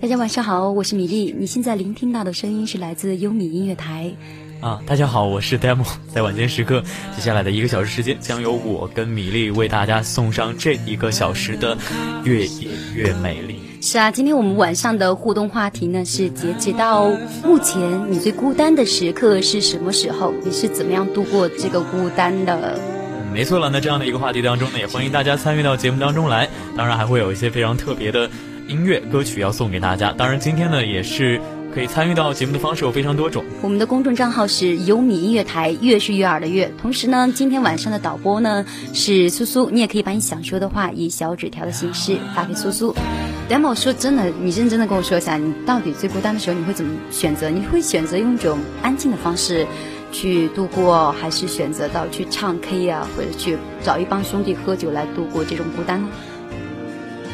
大家晚上好，我是米粒。你现在聆听到的声音是来自优米音乐台。啊，大家好，我是 Demo。在晚间时刻，接下来的一个小时时间，将由我跟米粒为大家送上这一个小时的越野越美丽。是啊，今天我们晚上的互动话题呢是：截止到目前，你最孤单的时刻是什么时候？你是怎么样度过这个孤单的？没错了，那这样的一个话题当中呢，也欢迎大家参与到节目当中来。当然，还会有一些非常特别的。音乐歌曲要送给大家，当然今天呢也是可以参与到节目的方式有非常多种。我们的公众账号是优米音乐台，悦是悦耳的悦。同时呢，今天晚上的导播呢是苏苏，你也可以把你想说的话以小纸条的形式发给苏苏。demo 说真的，你认真的跟我说一下，你到底最孤单的时候你会怎么选择？你会选择用一种安静的方式去度过，还是选择到去唱 K 啊，或者去找一帮兄弟喝酒来度过这种孤单呢？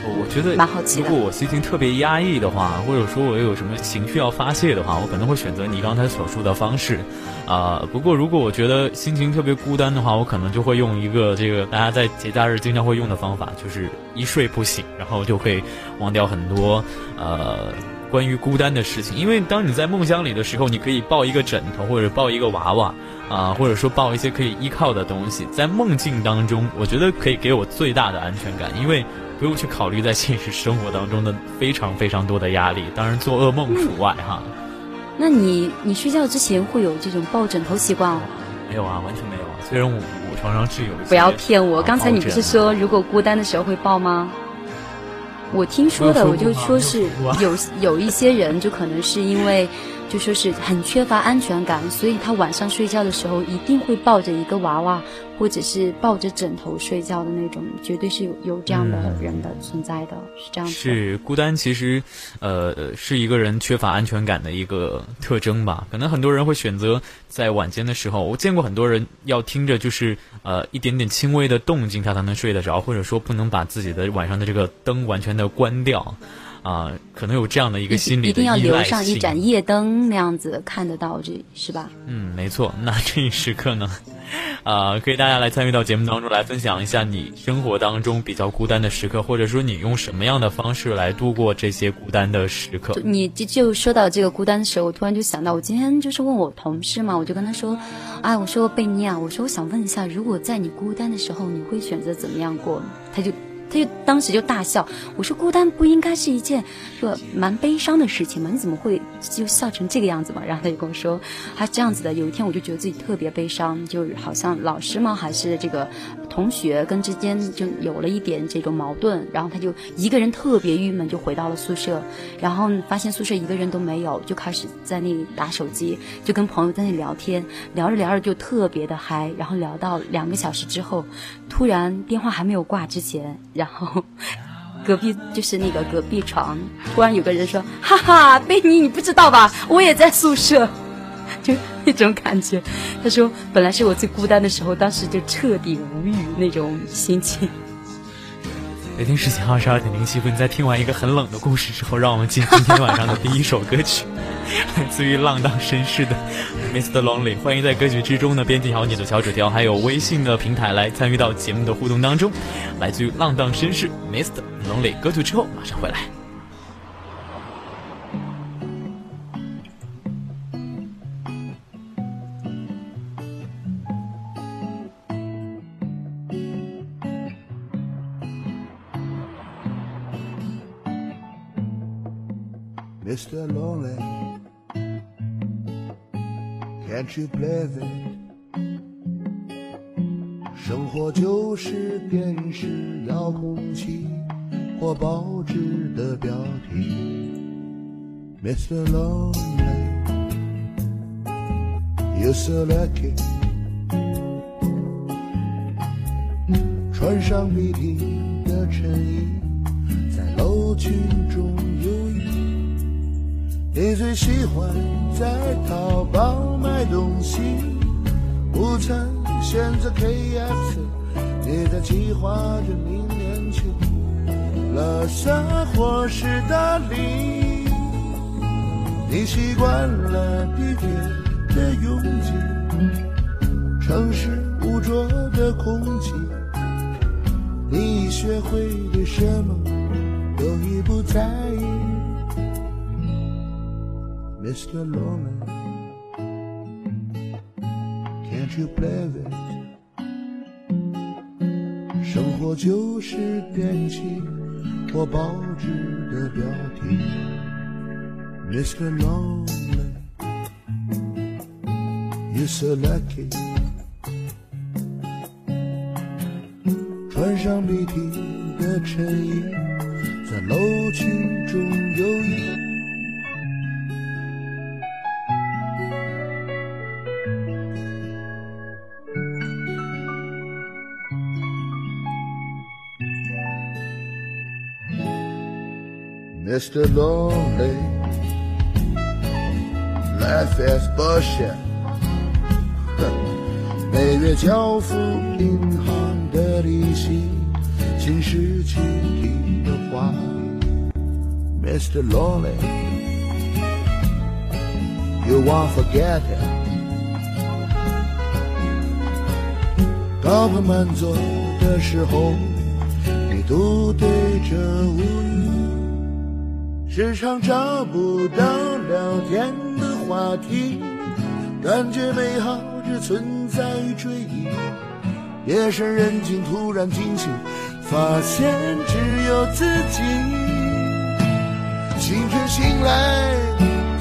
我觉得蛮好奇的，如果我心情特别压抑的话，或者说我有什么情绪要发泄的话，我可能会选择你刚才所述的方式。啊，不过如果我觉得心情特别孤单的话，我可能就会用一个这个大家在节假日经常会用的方法，就是一睡不醒，然后就会忘掉很多呃关于孤单的事情。因为当你在梦乡里的时候，你可以抱一个枕头，或者抱一个娃娃，啊，或者说抱一些可以依靠的东西。在梦境当中，我觉得可以给我最大的安全感，因为。不用去考虑在现实生活当中的非常非常多的压力，当然做噩梦除外哈。那你你睡觉之前会有这种抱枕头习惯吗？没有啊，完全没有啊。虽然我我床上是有。不要骗我，刚才你不是说如果孤单的时候会抱吗？我听说的，我就说是有有一些人就可能是因为。就说是很缺乏安全感，所以他晚上睡觉的时候一定会抱着一个娃娃，或者是抱着枕头睡觉的那种，绝对是有有这样的人的存在的，是这样子。是孤单，其实，呃，是一个人缺乏安全感的一个特征吧？可能很多人会选择在晚间的时候，我见过很多人要听着就是呃一点点轻微的动静，他才能睡得着，或者说不能把自己的晚上的这个灯完全的关掉。啊，可能有这样的一个心理一定要留上一盏夜灯那样子看得到，这是吧？嗯，没错。那这一时刻呢，啊，可以大家来参与到节目当中来分享一下你生活当中比较孤单的时刻，或者说你用什么样的方式来度过这些孤单的时刻。你就就说到这个孤单的时候，我突然就想到，我今天就是问我同事嘛，我就跟他说，哎，我说贝妮啊，我说我想问一下，如果在你孤单的时候，你会选择怎么样过？他就。他就当时就大笑，我说孤单不应该是一件说蛮悲伤的事情吗？你怎么会就笑成这个样子嘛？然后他就跟我说，他是这样子的。有一天我就觉得自己特别悲伤，就好像老师吗？还是这个同学跟之间就有了一点这种矛盾。然后他就一个人特别郁闷，就回到了宿舍，然后发现宿舍一个人都没有，就开始在那里打手机，就跟朋友在那里聊天，聊着聊着就特别的嗨，然后聊到两个小时之后，突然电话还没有挂之前。然后，隔壁就是那个隔壁床，突然有个人说：“哈哈，贝尼，你不知道吧？我也在宿舍。”就那种感觉。他说：“本来是我最孤单的时候，当时就彻底无语那种心情。”北京时间二十二点零七分，在听完一个很冷的故事之后，让我们进今天晚上的第一首歌曲。来自于浪荡绅士的 Mr. Lonely，欢迎在歌曲之中呢编辑好你的小纸条，还有微信的平台来参与到节目的互动当中。来自于浪荡绅士 Mr. Lonely，歌曲之后马上回来。生活就是电视遥控器或报纸的标题。yesterday。穿上笔挺的衬衣，在楼群中。你最喜欢在淘宝买东西，午餐选择 KFC。你在计划着明年去拉萨或是大理。你习惯了地铁的拥挤，城市污浊的空气，你已学会对什么都已不在意。Mr. Lonely，Can't you play it？生活就是电器或报纸的标题。Mr. Lonely，You're so lucky。穿上笔挺的衬衣，在楼群中游弋。Mr. Lonely, life as bullshit。每月交付银行的利息，新时期的话，Mr. Lonely, you won't forget it。高朋满座的时候，你独对着乌云。时常找不到聊天的话题，感觉美好只存在于追忆。夜深人静，突然惊醒，发现只有自己。清晨醒来，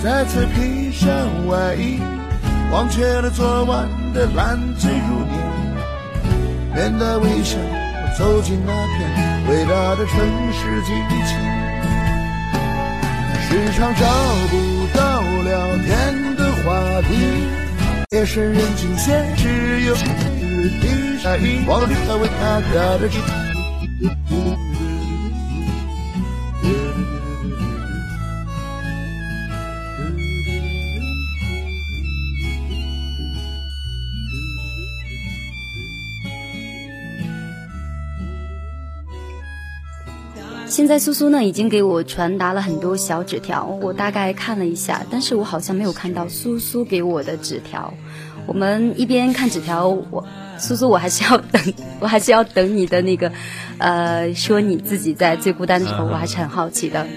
再次披上外衣，忘却了昨晚的烂醉如泥，面带微笑走进那片伟大的城市激情。时常找不到聊天的话题，夜深人静，现只有日低下雨，忘了他为他打的气。现在苏苏呢已经给我传达了很多小纸条，我大概看了一下，但是我好像没有看到苏苏给我的纸条。我们一边看纸条，我苏苏我还是要等，我还是要等你的那个，呃，说你自己在最孤单的时候，我还是很好奇的。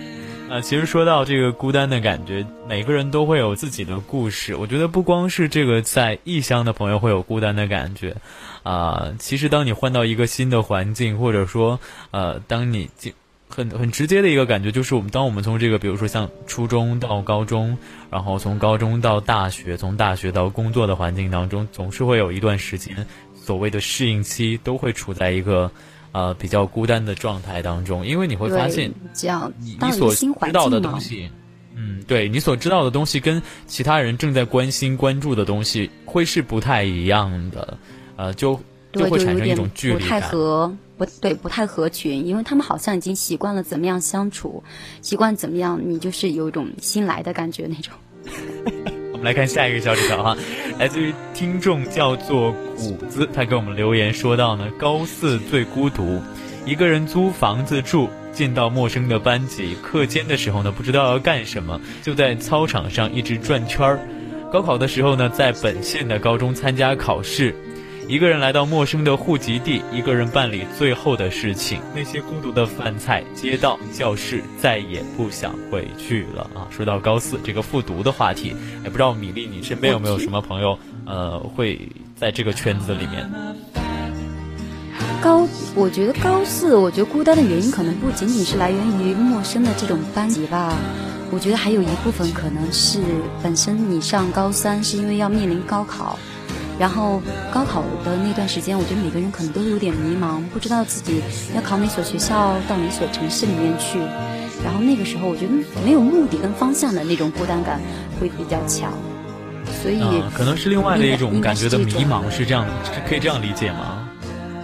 呃，其实说到这个孤单的感觉，每个人都会有自己的故事。我觉得不光是这个在异乡的朋友会有孤单的感觉，啊，其实当你换到一个新的环境，或者说，呃，当你进。很很直接的一个感觉就是，我们当我们从这个，比如说像初中到高中，然后从高中到大学，从大学到工作的环境当中，总是会有一段时间，所谓的适应期，都会处在一个呃比较孤单的状态当中，因为你会发现，这样你你所知道的东西，嗯，对你所知道的东西跟其他人正在关心关注的东西会是不太一样的，呃，就就会产生一种距离感。不对，不太合群，因为他们好像已经习惯了怎么样相处，习惯怎么样，你就是有一种新来的感觉那种。我们来看下一个小纸条哈，来自于听众叫做谷子，他给我们留言说到呢，高四最孤独，一个人租房子住，见到陌生的班级，课间的时候呢，不知道要干什么，就在操场上一直转圈儿。高考的时候呢，在本县的高中参加考试。一个人来到陌生的户籍地，一个人办理最后的事情。那些孤独的饭菜、街道、教室，再也不想回去了啊！说到高四这个复读的话题，也不知道米粒，你身边有没有什么朋友，呃，会在这个圈子里面？高，我觉得高四，我觉得孤单的原因可能不仅仅是来源于陌生的这种班级吧，我觉得还有一部分可能是本身你上高三是因为要面临高考。然后高考的那段时间，我觉得每个人可能都有点迷茫，不知道自己要考哪所学校，到哪所城市里面去。然后那个时候，我觉得没有目的跟方向的那种孤单感会比较强。所以可能是另外的一种感觉的迷茫，是这样，可以这样理解吗？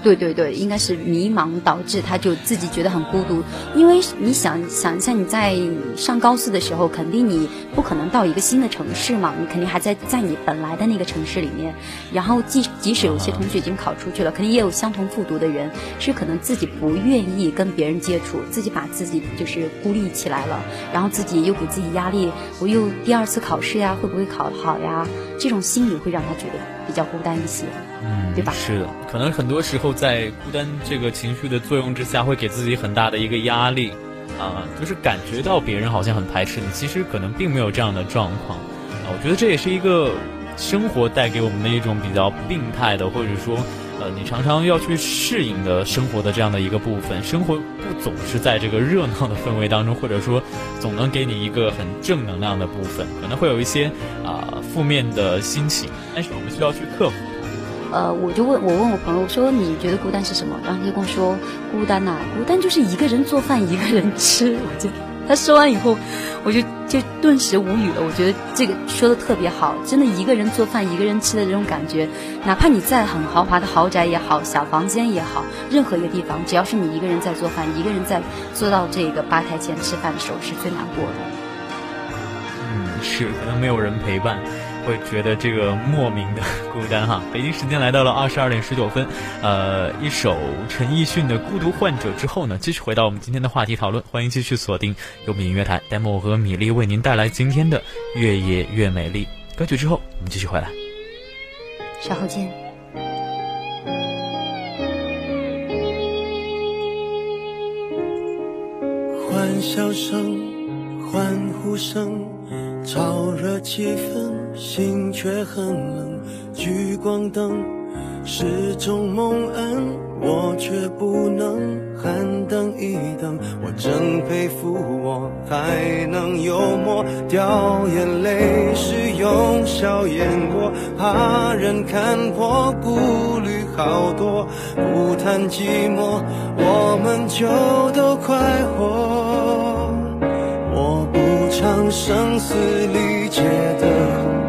对对对，应该是迷茫导致他就自己觉得很孤独，因为你想想一下，你在上高四的时候，肯定你不可能到一个新的城市嘛，你肯定还在在你本来的那个城市里面。然后即即使有些同学已经考出去了，肯定也有相同复读的人，是可能自己不愿意跟别人接触，自己把自己就是孤立起来了，然后自己又给自己压力，我又第二次考试呀，会不会考好呀？这种心理会让他觉得较孤单一些，嗯，对吧？是的，可能很多时候在孤单这个情绪的作用之下，会给自己很大的一个压力，啊，就是感觉到别人好像很排斥你，其实可能并没有这样的状况，啊，我觉得这也是一个生活带给我们的一种比较病态的，或者说。呃，你常常要去适应的生活的这样的一个部分，生活不总是在这个热闹的氛围当中，或者说总能给你一个很正能量的部分，可能会有一些啊负面的心情，但是我们需要去克服。呃，我就问我问我朋友，说你觉得孤单是什么？然后他就跟我说，孤单呐，孤单就是一个人做饭，一个人吃。我就。他说完以后，我就就顿时无语了。我觉得这个说的特别好，真的一个人做饭，一个人吃的这种感觉，哪怕你在很豪华的豪宅也好，小房间也好，任何一个地方，只要是你一个人在做饭，一个人在坐到这个吧台前吃饭的时候，是最难过的。嗯，是，可能没有人陪伴。会觉得这个莫名的孤单哈。北京时间来到了二十二点十九分，呃，一首陈奕迅的《孤独患者》之后呢，继续回到我们今天的话题讨论。欢迎继续锁定优米音乐台，demo 和米粒为您带来今天的《越野越美丽》歌曲之后，我们继续回来。稍后见。欢笑声，欢呼声。燥热气氛，心却很冷。聚光灯是种蒙恩，我却不能喊等一等。我真佩服我还能幽默，掉眼泪是用笑掩过，怕人看破，顾虑好多。不谈寂寞，我们就都快活。我不唱声嘶力竭的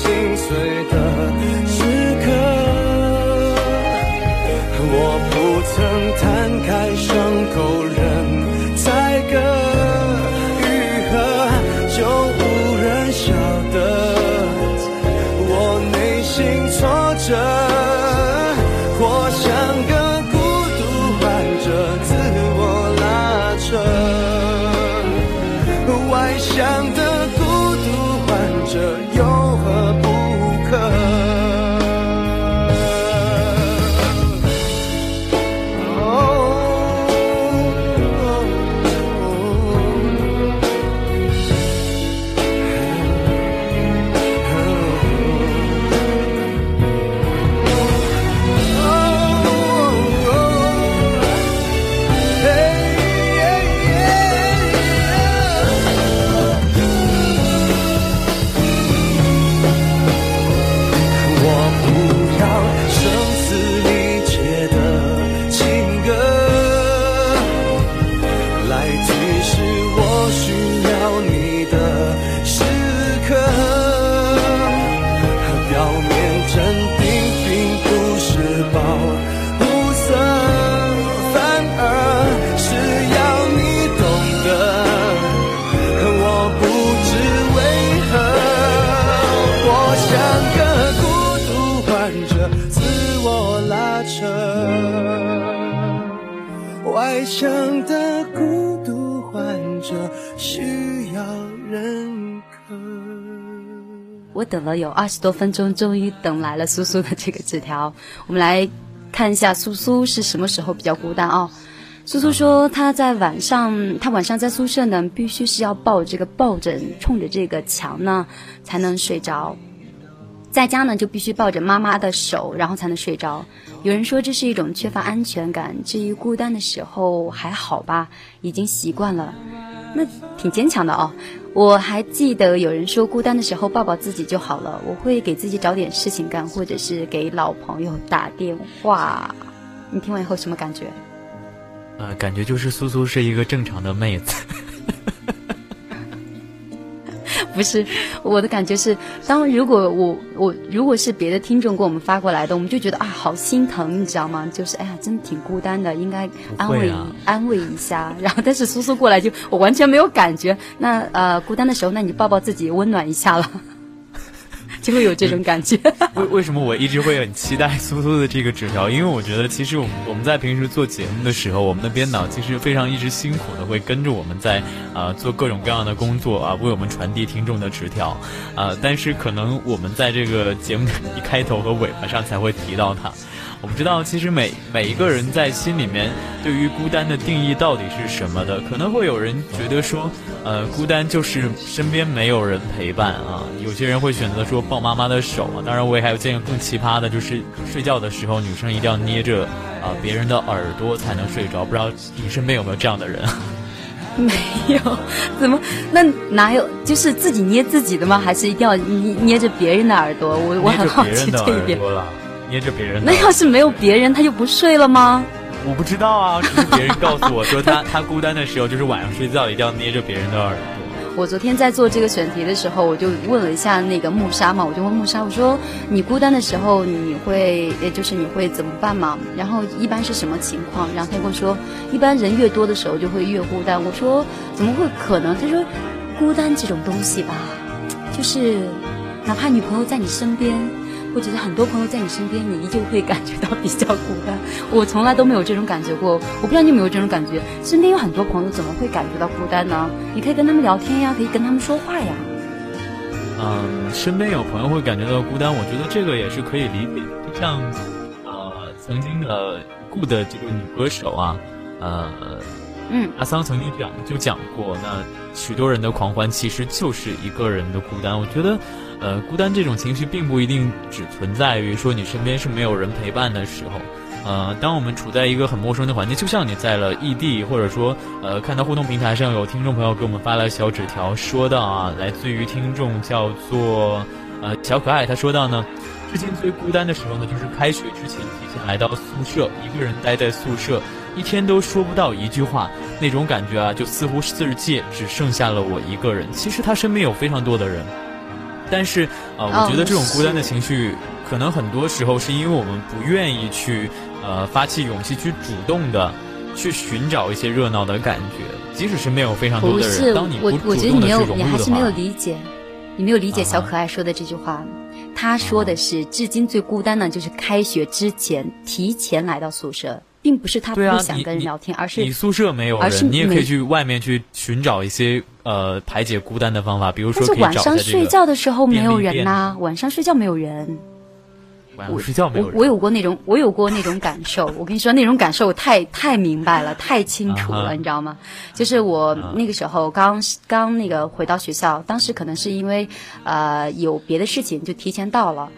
心碎的时刻，我不曾摊开伤口十多分钟，终于等来了苏苏的这个纸条。我们来看一下苏苏是什么时候比较孤单哦。苏苏说他在晚上，他晚上在宿舍呢，必须是要抱这个抱枕，冲着这个墙呢才能睡着。在家呢，就必须抱着妈妈的手，然后才能睡着。有人说这是一种缺乏安全感。至于孤单的时候还好吧，已经习惯了，那挺坚强的哦。我还记得有人说孤单的时候抱抱自己就好了。我会给自己找点事情干，或者是给老朋友打电话。你听完以后什么感觉？呃，感觉就是苏苏是一个正常的妹子。不是，我的感觉是，当如果我我如果是别的听众给我们发过来的，我们就觉得啊，好心疼，你知道吗？就是哎呀，真的挺孤单的，应该安慰安慰一下。然后，但是苏苏过来就我完全没有感觉。那呃，孤单的时候，那你抱抱自己，温暖一下了。就会有这种感觉。为为什么我一直会很期待苏苏的这个纸条？因为我觉得其实我们我们在平时做节目的时候，我们的编导其实非常一直辛苦的会跟着我们在啊做各种各样的工作啊，为我们传递听众的纸条啊。但是可能我们在这个节目的一开头和尾巴上才会提到他。我不知道，其实每每一个人在心里面对于孤单的定义到底是什么的？可能会有人觉得说，呃，孤单就是身边没有人陪伴啊。有些人会选择说抱妈妈的手啊。当然，我也还有见过更奇葩的，就是睡觉的时候女生一定要捏着啊别人的耳朵才能睡着。不知道你身边有没有这样的人？没有，怎么那哪有？就是自己捏自己的吗？还是一定要捏捏着别人的耳朵？我我很好奇这一点。捏着别人，那要是没有别人，他就不睡了吗？我不知道啊，只是别人告诉我说，他他孤单的时候，就是晚上睡觉一定要捏着别人的耳朵。我昨天在做这个选题的时候，我就问了一下那个木沙嘛，我就问木沙，我说你孤单的时候你会，也就是你会怎么办嘛？然后一般是什么情况？然后他跟我说，一般人越多的时候就会越孤单。我说怎么会可能？他说孤单这种东西吧，就是哪怕女朋友在你身边。或者是很多朋友在你身边，你依旧会感觉到比较孤单。我从来都没有这种感觉过，我不知道你有没有这种感觉。身边有很多朋友，怎么会感觉到孤单呢？你可以跟他们聊天呀，可以跟他们说话呀。嗯，身边有朋友会感觉到孤单，我觉得这个也是可以理解。就像呃，曾经的顾的这个女歌手啊，呃，嗯，阿桑曾经讲就讲过，那许多人的狂欢其实就是一个人的孤单。我觉得。呃，孤单这种情绪并不一定只存在于说你身边是没有人陪伴的时候。呃，当我们处在一个很陌生的环境，就像你在了异地，或者说，呃，看到互动平台上有听众朋友给我们发了小纸条，说到啊，来自于听众叫做呃小可爱，他说到呢，最近最孤单的时候呢，就是开学之前提前来到宿舍，一个人待在宿舍，一天都说不到一句话，那种感觉啊，就似乎世界只剩下了我一个人。其实他身边有非常多的人。但是，呃，我觉得这种孤单的情绪，可能很多时候是因为我们不愿意去，呃，发起勇气去主动的去寻找一些热闹的感觉，即使是没有非常多的人，当你不主动的去融入的话，你还是没有理解，你没有理解小可爱说的这句话。他说的是，至今最孤单的，就是开学之前提前来到宿舍。并不是他不想跟人聊天，而是你宿舍没有人，你也可以去外面去寻找一些呃排解孤单的方法，比如说可以晚上睡觉的时候没有人呐，晚上睡觉没有人。晚上睡觉没有人。我我有过那种我有过那种感受，我跟你说那种感受我太太明白了，太清楚了，你知道吗？就是我那个时候刚刚那个回到学校，当时可能是因为呃有别的事情就提前到了。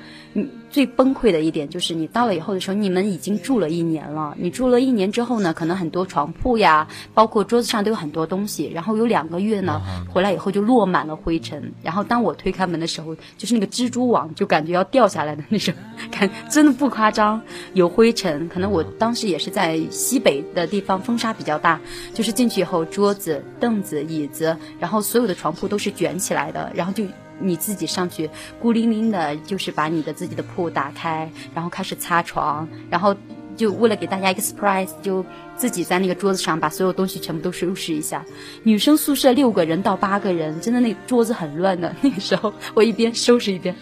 嗯，最崩溃的一点就是你到了以后的时候，你们已经住了一年了。你住了一年之后呢，可能很多床铺呀，包括桌子上都有很多东西。然后有两个月呢，回来以后就落满了灰尘。然后当我推开门的时候，就是那个蜘蛛网就感觉要掉下来的那种，感真的不夸张。有灰尘，可能我当时也是在西北的地方，风沙比较大。就是进去以后，桌子、凳子、椅子，然后所有的床铺都是卷起来的，然后就。你自己上去孤零零的，就是把你的自己的铺打开，然后开始擦床，然后就为了给大家一个 surprise，就自己在那个桌子上把所有东西全部都收拾一下。女生宿舍六个人到八个人，真的那桌子很乱的。那个时候我一边收拾一边，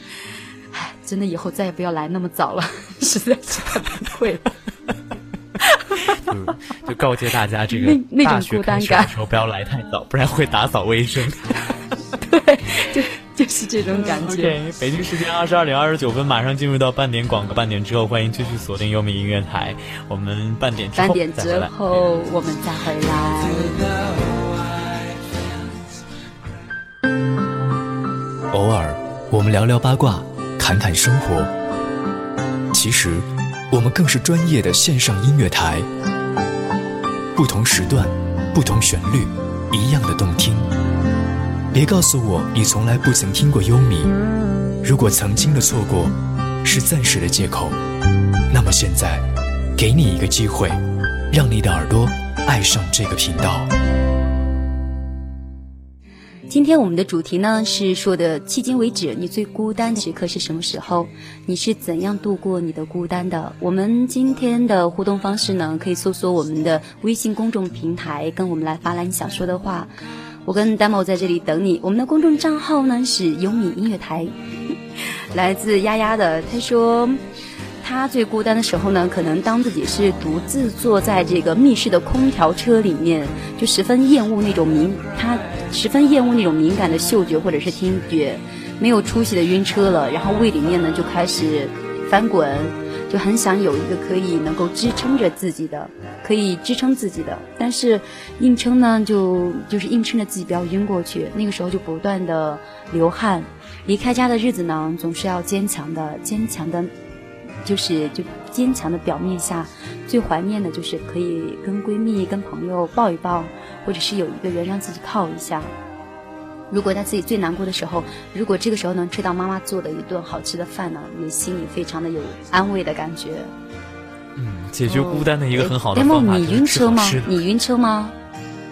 唉，真的以后再也不要来那么早了，实在是太崩溃了。就就告诫大家，这个大学开学的时候不要来太早，不然会打扫卫生。是这种感觉。OK，北京时间二十二点二十九分，马上进入到半点广告，半点之后欢迎继续锁定优米音乐台。我们半点之后半点之后我们再回来。偶尔，我们聊聊八卦，侃侃生活。其实，我们更是专业的线上音乐台。不同时段，不同旋律，一样的动听。别告诉我你从来不曾听过优米。如果曾经的错过是暂时的借口，那么现在给你一个机会，让你的耳朵爱上这个频道。今天我们的主题呢是说的，迄今为止你最孤单的时刻是什么时候？你是怎样度过你的孤单的？我们今天的互动方式呢，可以搜索我们的微信公众平台，跟我们来发来你想说的话。我跟 demo 在这里等你。我们的公众账号呢是优米音乐台，来自丫丫的。他说，他最孤单的时候呢，可能当自己是独自坐在这个密室的空调车里面，就十分厌恶那种敏，他十分厌恶那种敏感的嗅觉或者是听觉，没有出息的晕车了，然后胃里面呢就开始翻滚。就很想有一个可以能够支撑着自己的，可以支撑自己的，但是硬撑呢，就就是硬撑着自己不要晕过去。那个时候就不断的流汗，离开家的日子呢，总是要坚强的，坚强的，就是就坚强的表面下，最怀念的就是可以跟闺蜜、跟朋友抱一抱，或者是有一个人让自己靠一下。如果在自己最难过的时候，如果这个时候能吃到妈妈做的一顿好吃的饭呢，你心里非常的有安慰的感觉。嗯，解决孤单的一个很好的方法。你晕车吗？你晕车吗？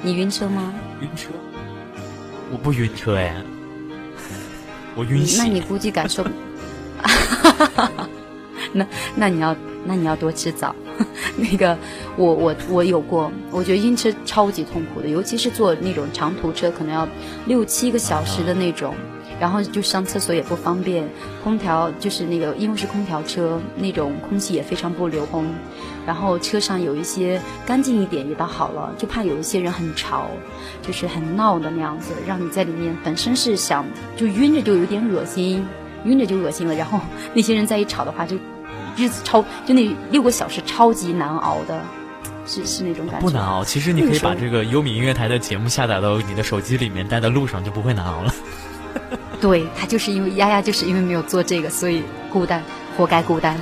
你晕车吗？晕车？我不晕车哎，我晕那你估计感受，那那你要那你要多吃枣。那个，我我我有过，我觉得晕车超级痛苦的，尤其是坐那种长途车，可能要六七个小时的那种，然后就上厕所也不方便，空调就是那个因为是空调车，那种空气也非常不流通，然后车上有一些干净一点也倒好了，就怕有一些人很吵，就是很闹的那样子，让你在里面本身是想就晕着就有点恶心，晕着就恶心了，然后 那些人再一吵的话就。日子超就那六个小时超级难熬的，是是那种感觉。不难熬，其实你可以把这个优米音乐台的节目下载到你的手机里面，带在路上就不会难熬了。对他就是因为丫丫就是因为没有做这个，所以孤单，活该孤单。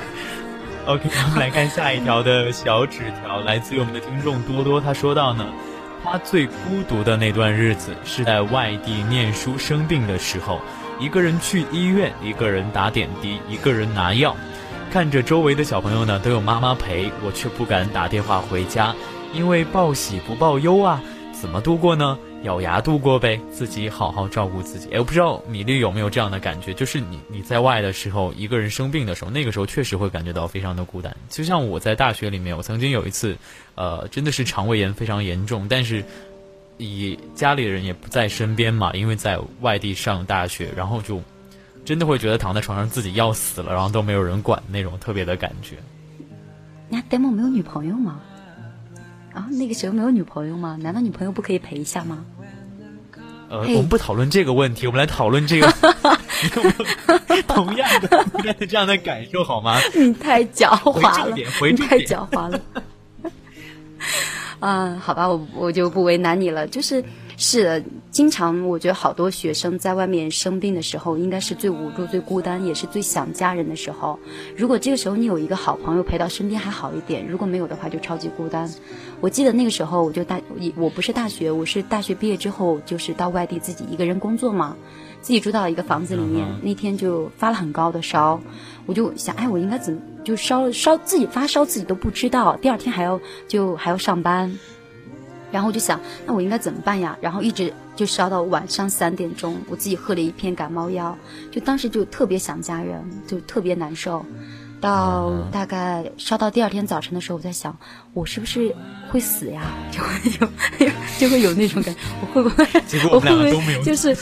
OK，我们来看下一条的小纸条，来自于我们的听众多多，他说到呢，他最孤独的那段日子是在外地念书生病的时候，一个人去医院，一个人打点滴，一个人拿药。看着周围的小朋友呢都有妈妈陪，我却不敢打电话回家，因为报喜不报忧啊，怎么度过呢？咬牙度过呗，自己好好照顾自己。哎，我不知道米粒有没有这样的感觉，就是你你在外的时候，一个人生病的时候，那个时候确实会感觉到非常的孤单。就像我在大学里面，我曾经有一次，呃，真的是肠胃炎非常严重，但是以家里人也不在身边嘛，因为在外地上大学，然后就。真的会觉得躺在床上自己要死了，然后都没有人管那种特别的感觉。那 demo 没有女朋友吗？啊，那个时候没有女朋友吗？难道女朋友不可以陪一下吗？呃，我们不讨论这个问题，我们来讨论这个 同样的同样的这样的感受好吗？你太狡猾了，你太狡猾了。嗯，好吧，我我就不为难你了，就是。是的，经常我觉得好多学生在外面生病的时候，应该是最无助、最孤单，也是最想家人的时候。如果这个时候你有一个好朋友陪到身边还好一点，如果没有的话就超级孤单。我记得那个时候，我就大，我不是大学，我是大学毕业之后就是到外地自己一个人工作嘛，自己住到一个房子里面。那天就发了很高的烧，我就想，哎，我应该怎么就烧烧自己发烧自己都不知道，第二天还要就还要上班。然后我就想，那我应该怎么办呀？然后一直就烧到晚上三点钟，我自己喝了一片感冒药，就当时就特别想家人，就特别难受。到大概烧到第二天早晨的时候，我在想，我是不是会死呀？就会有就会有那种感觉，我会不会？我会不会就是？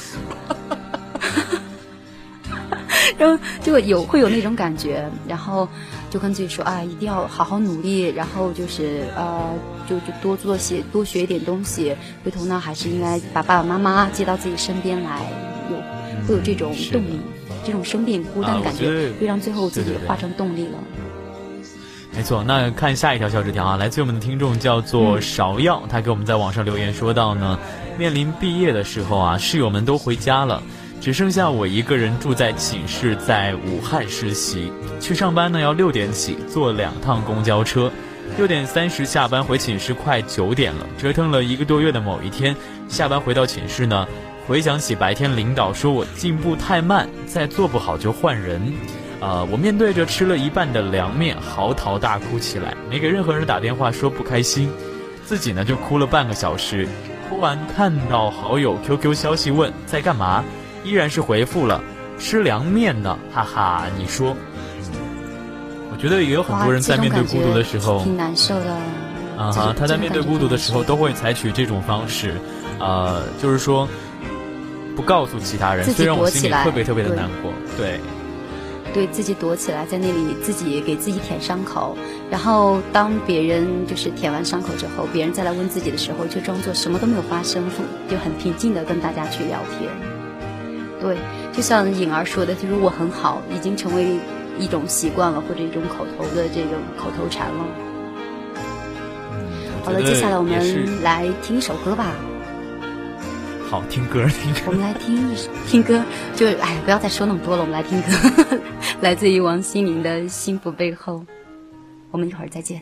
然后就有会有那种感觉，然后。就跟自己说啊，一定要好好努力，然后就是呃，就就多做些，多学一点东西。回头呢，还是应该把爸爸妈妈接到自己身边来，有会有这种动力，这种生病孤单感觉，会让最后自己化成动力了。没错，那看下一条小纸条啊，来自我们的听众叫做芍药，他给我们在网上留言说到呢，面临毕业的时候啊，室友们都回家了，只剩下我一个人住在寝室，在武汉实习，去上班呢要六点起，坐两趟公交车，六点三十下班回寝室，快九点了，折腾了一个多月的某一天，下班回到寝室呢，回想起白天领导说我进步太慢，再做不好就换人。呃，我面对着吃了一半的凉面，嚎啕大哭起来，没给任何人打电话说不开心，自己呢就哭了半个小时。哭完看到好友 QQ 消息问在干嘛，依然是回复了吃凉面呢，哈哈。你说，我觉得也有很多人在面对孤独的时候挺难受的。啊哈，他在面对孤独的时候都会采取这种方式，呃，就是说不告诉其他人，虽然我心里特别特别的难过，对。对自己躲起来，在那里自己给自己舔伤口，然后当别人就是舔完伤口之后，别人再来问自己的时候，就装作什么都没有发生，就很平静的跟大家去聊天。对，就像颖儿说的，就是我很好，已经成为一种习惯了，或者一种口头的这种口头禅了。好了，接下来我们来听一首歌吧。好听歌，听歌。我们来听一首听歌，就哎，不要再说那么多了，我们来听歌，来自于王心凌的《幸福背后》。我们一会儿再见。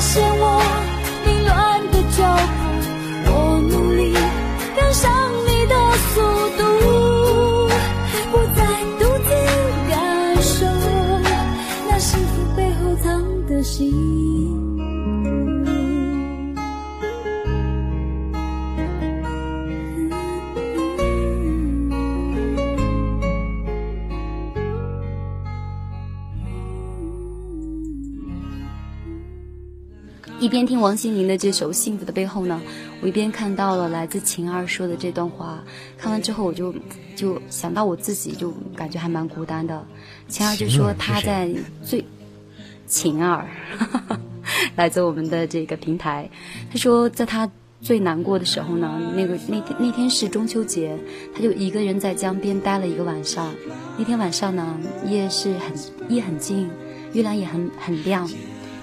现我一边听王心凌的这首《幸福的背后》呢，我一边看到了来自晴儿说的这段话。看完之后，我就就想到我自己，就感觉还蛮孤单的。晴儿就说她在最晴儿，来自我们的这个平台。她说在她最难过的时候呢，那个那天那天是中秋节，她就一个人在江边待了一个晚上。那天晚上呢，夜是很夜很静，月亮也很很亮。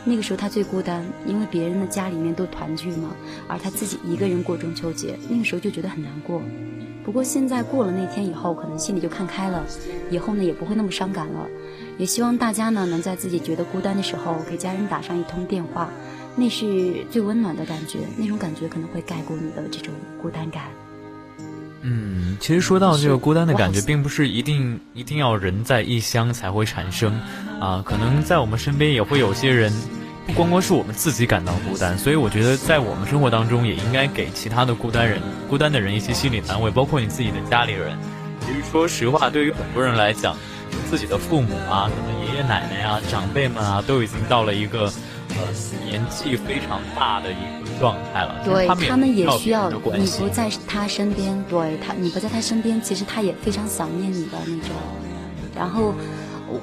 那个时候他最孤单，因为别人的家里面都团聚嘛，而他自己一个人过中秋节，那个时候就觉得很难过。不过现在过了那天以后，可能心里就看开了，以后呢也不会那么伤感了。也希望大家呢能在自己觉得孤单的时候，给家人打上一通电话，那是最温暖的感觉，那种感觉可能会盖过你的这种孤单感。嗯，其实说到这个孤单的感觉，并不是一定一定要人在异乡才会产生，啊，可能在我们身边也会有些人。不光光是我们自己感到孤单，所以我觉得在我们生活当中也应该给其他的孤单人、孤单的人一些心理安慰，包括你自己的家里人。其实说实话，对于很多人来讲，自己的父母啊，可能爷爷奶奶啊、长辈们啊，都已经到了一个呃年纪非常大的一个状态了。对他们也需要你不在他身边，对他你不在他身边，其实他也非常想念你的那种。然后。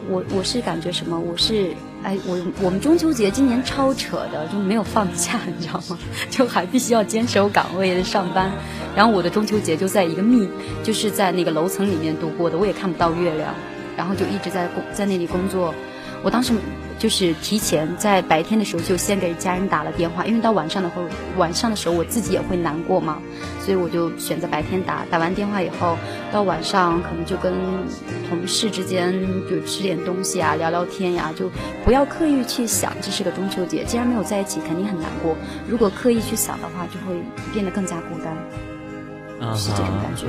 我我是感觉什么？我是哎，我我们中秋节今年超扯的，就没有放假，你知道吗？就还必须要坚守岗位的上班。然后我的中秋节就在一个密，就是在那个楼层里面度过的，我也看不到月亮，然后就一直在工在那里工作。我当时就是提前在白天的时候就先给家人打了电话，因为到晚上的话，晚上的时候我自己也会难过嘛，所以我就选择白天打。打完电话以后，到晚上可能就跟同事之间就吃点东西啊，聊聊天呀，就不要刻意去想这是个中秋节。既然没有在一起，肯定很难过。如果刻意去想的话，就会变得更加孤单，是这种感觉。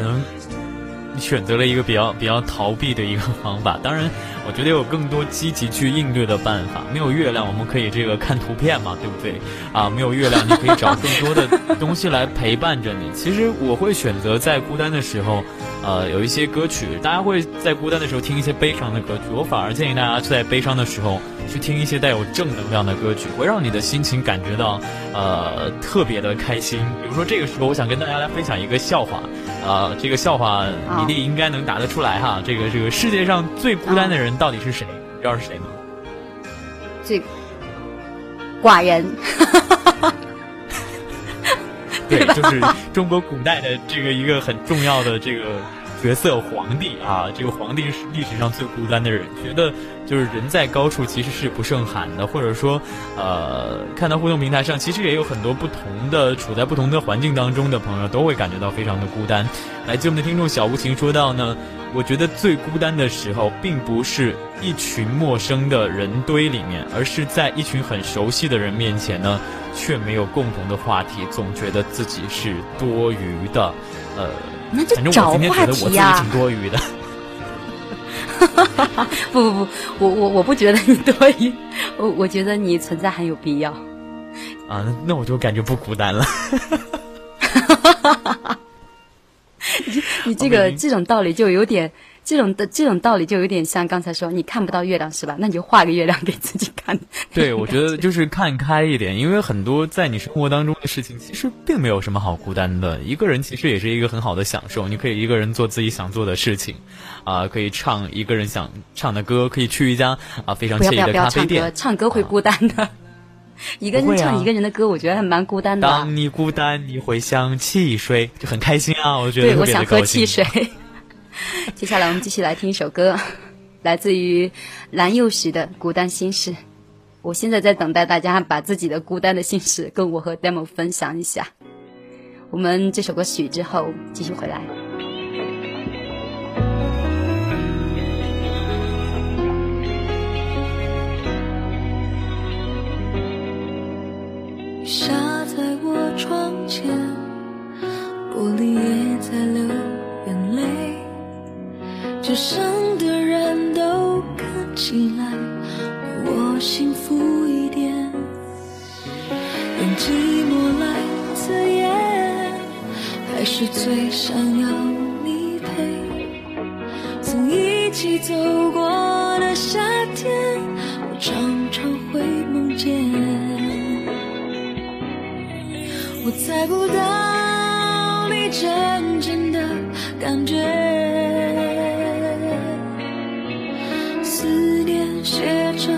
选择了一个比较比较逃避的一个方法，当然，我觉得有更多积极去应对的办法。没有月亮，我们可以这个看图片嘛，对不对？啊，没有月亮，你可以找更多的东西来陪伴着你。其实我会选择在孤单的时候，呃，有一些歌曲，大家会在孤单的时候听一些悲伤的歌曲。我反而建议大家在悲伤的时候去听一些带有正能量的歌曲，会让你的心情感觉到呃特别的开心。比如说这个时候，我想跟大家来分享一个笑话。啊，这个笑话米粒应该能答得出来哈。这个这个世界上最孤单的人到底是谁？你知道是谁吗？最寡人。对，就是中国古代的这个一个很重要的这个。角色皇帝啊，这个皇帝是历史上最孤单的人，觉得就是人在高处其实是不胜寒的，或者说，呃，看到互动平台上其实也有很多不同的处在不同的环境当中的朋友都会感觉到非常的孤单。来自我们的听众小无情说到呢，我觉得最孤单的时候，并不是一群陌生的人堆里面，而是在一群很熟悉的人面前呢，却没有共同的话题，总觉得自己是多余的，呃。那就找话题呀！挺多余的。不不不，我我我不觉得你多余，我我觉得你存在很有必要。啊，那我就感觉不孤单了。你你这个这种道理就有点。这种的这种道理就有点像刚才说你看不到月亮是吧？那你就画个月亮给自己看。对，我觉得就是看开一点，因为很多在你生活当中的事情其实并没有什么好孤单的。一个人其实也是一个很好的享受，你可以一个人做自己想做的事情，啊，可以唱一个人想唱的歌，可以去一家啊非常惬意的咖啡店。唱歌会孤单的，一个人唱一个人的歌，我觉得还蛮孤单的。当你孤单，你会想汽水，就很开心啊！我觉得对，我想喝汽水。接下来我们继续来听一首歌，来自于蓝又时的《孤单心事》。我现在在等待大家把自己的孤单的心事跟我和 demo 分享一下。我们这首歌曲之后继续回来。下在我窗前，玻璃也在流眼泪。街上的人都看起来我幸福一点，用寂寞来自言，还是最想要你陪。曾一起走过的夏天，我常常会梦见。我猜不到你真正的感觉，思念写成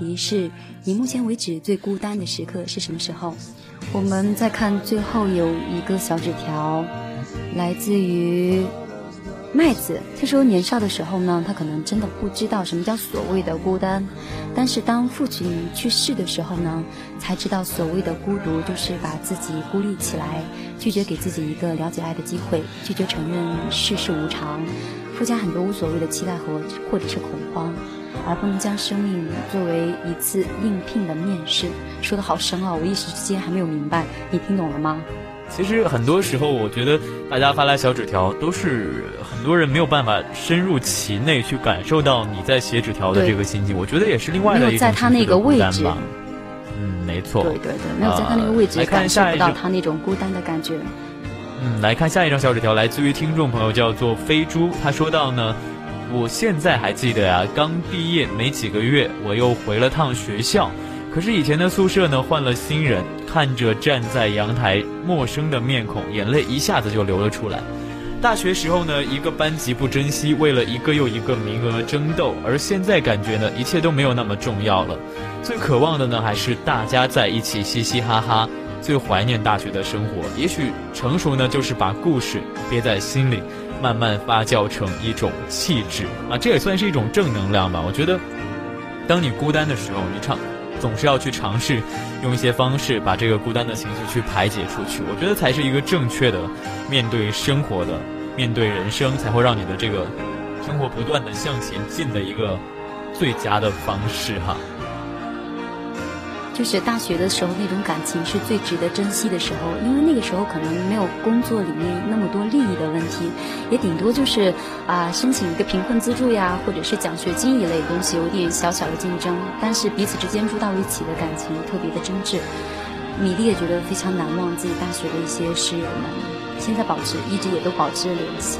题是你目前为止最孤单的时刻是什么时候？我们再看最后有一个小纸条，来自于麦子。他说年少的时候呢，他可能真的不知道什么叫所谓的孤单，但是当父亲去世的时候呢，才知道所谓的孤独就是把自己孤立起来，拒绝给自己一个了解爱的机会，拒绝承认世事无常，附加很多无所谓的期待和或者是恐慌。而不能将生命作为一次应聘的面试，说的好深奥，我一时之间还没有明白，你听懂了吗？其实很多时候，我觉得大家发来小纸条，都是很多人没有办法深入其内去感受到你在写纸条的这个心情。我觉得也是另外的一种在他那个位置吧。嗯，没错。对对对，没有在他那个位置感受不到他那种孤单的感觉。嗯，来看下一张小纸条，来自于听众朋友叫做飞猪，他说到呢。我现在还记得呀，刚毕业没几个月，我又回了趟学校。可是以前的宿舍呢，换了新人，看着站在阳台陌生的面孔，眼泪一下子就流了出来。大学时候呢，一个班级不珍惜，为了一个又一个名额争斗，而现在感觉呢，一切都没有那么重要了。最渴望的呢，还是大家在一起嘻嘻哈哈。最怀念大学的生活，也许成熟呢，就是把故事憋在心里。慢慢发酵成一种气质啊，这也算是一种正能量吧。我觉得，当你孤单的时候，你尝总是要去尝试用一些方式把这个孤单的情绪去排解出去。我觉得才是一个正确的面对生活的、面对人生，才会让你的这个生活不断的向前进的一个最佳的方式哈。就是大学的时候，那种感情是最值得珍惜的时候，因为那个时候可能没有工作里面那么多利益的问题，也顶多就是啊申请一个贫困资助呀，或者是奖学金一类东西，有点小小的竞争，但是彼此之间住到一起的感情特别的真挚。米粒也觉得非常难忘自己大学的一些室友们，现在保持一直也都保持着联系。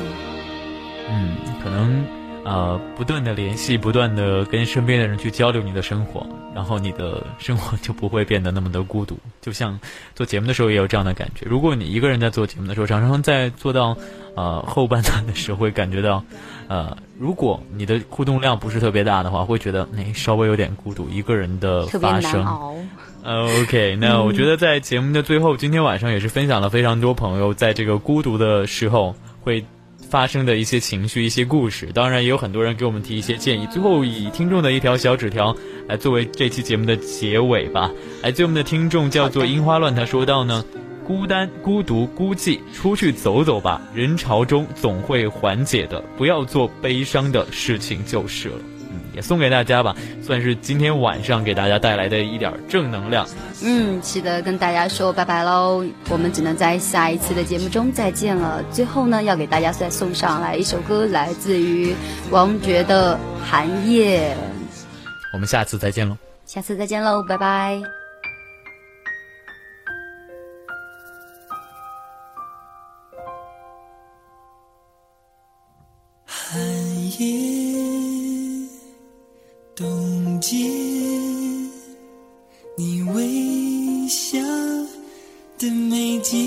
嗯，可能。呃，不断的联系，不断的跟身边的人去交流你的生活，然后你的生活 就不会变得那么的孤独。就像做节目的时候也有这样的感觉。如果你一个人在做节目的时候，常常在做到呃后半段的时候，会感觉到，呃，如果你的互动量不是特别大的话，会觉得那稍微有点孤独，一个人的发声。OK，那我觉得在节目的最后，今天晚上也是分享了非常多朋友在这个孤独的时候会。发生的一些情绪、一些故事，当然也有很多人给我们提一些建议。最后以听众的一条小纸条来作为这期节目的结尾吧。来自我们的听众叫做樱花乱，他说到呢：孤单、孤独、孤寂，出去走走吧，人潮中总会缓解的，不要做悲伤的事情就是了。也送给大家吧，算是今天晚上给大家带来的一点正能量。嗯，是的，跟大家说拜拜喽，我们只能在下一次的节目中再见了。最后呢，要给大家再送上来一首歌，来自于王爵的《寒夜》。我们下次再见喽，下次再见喽，拜拜。你微笑的眉间，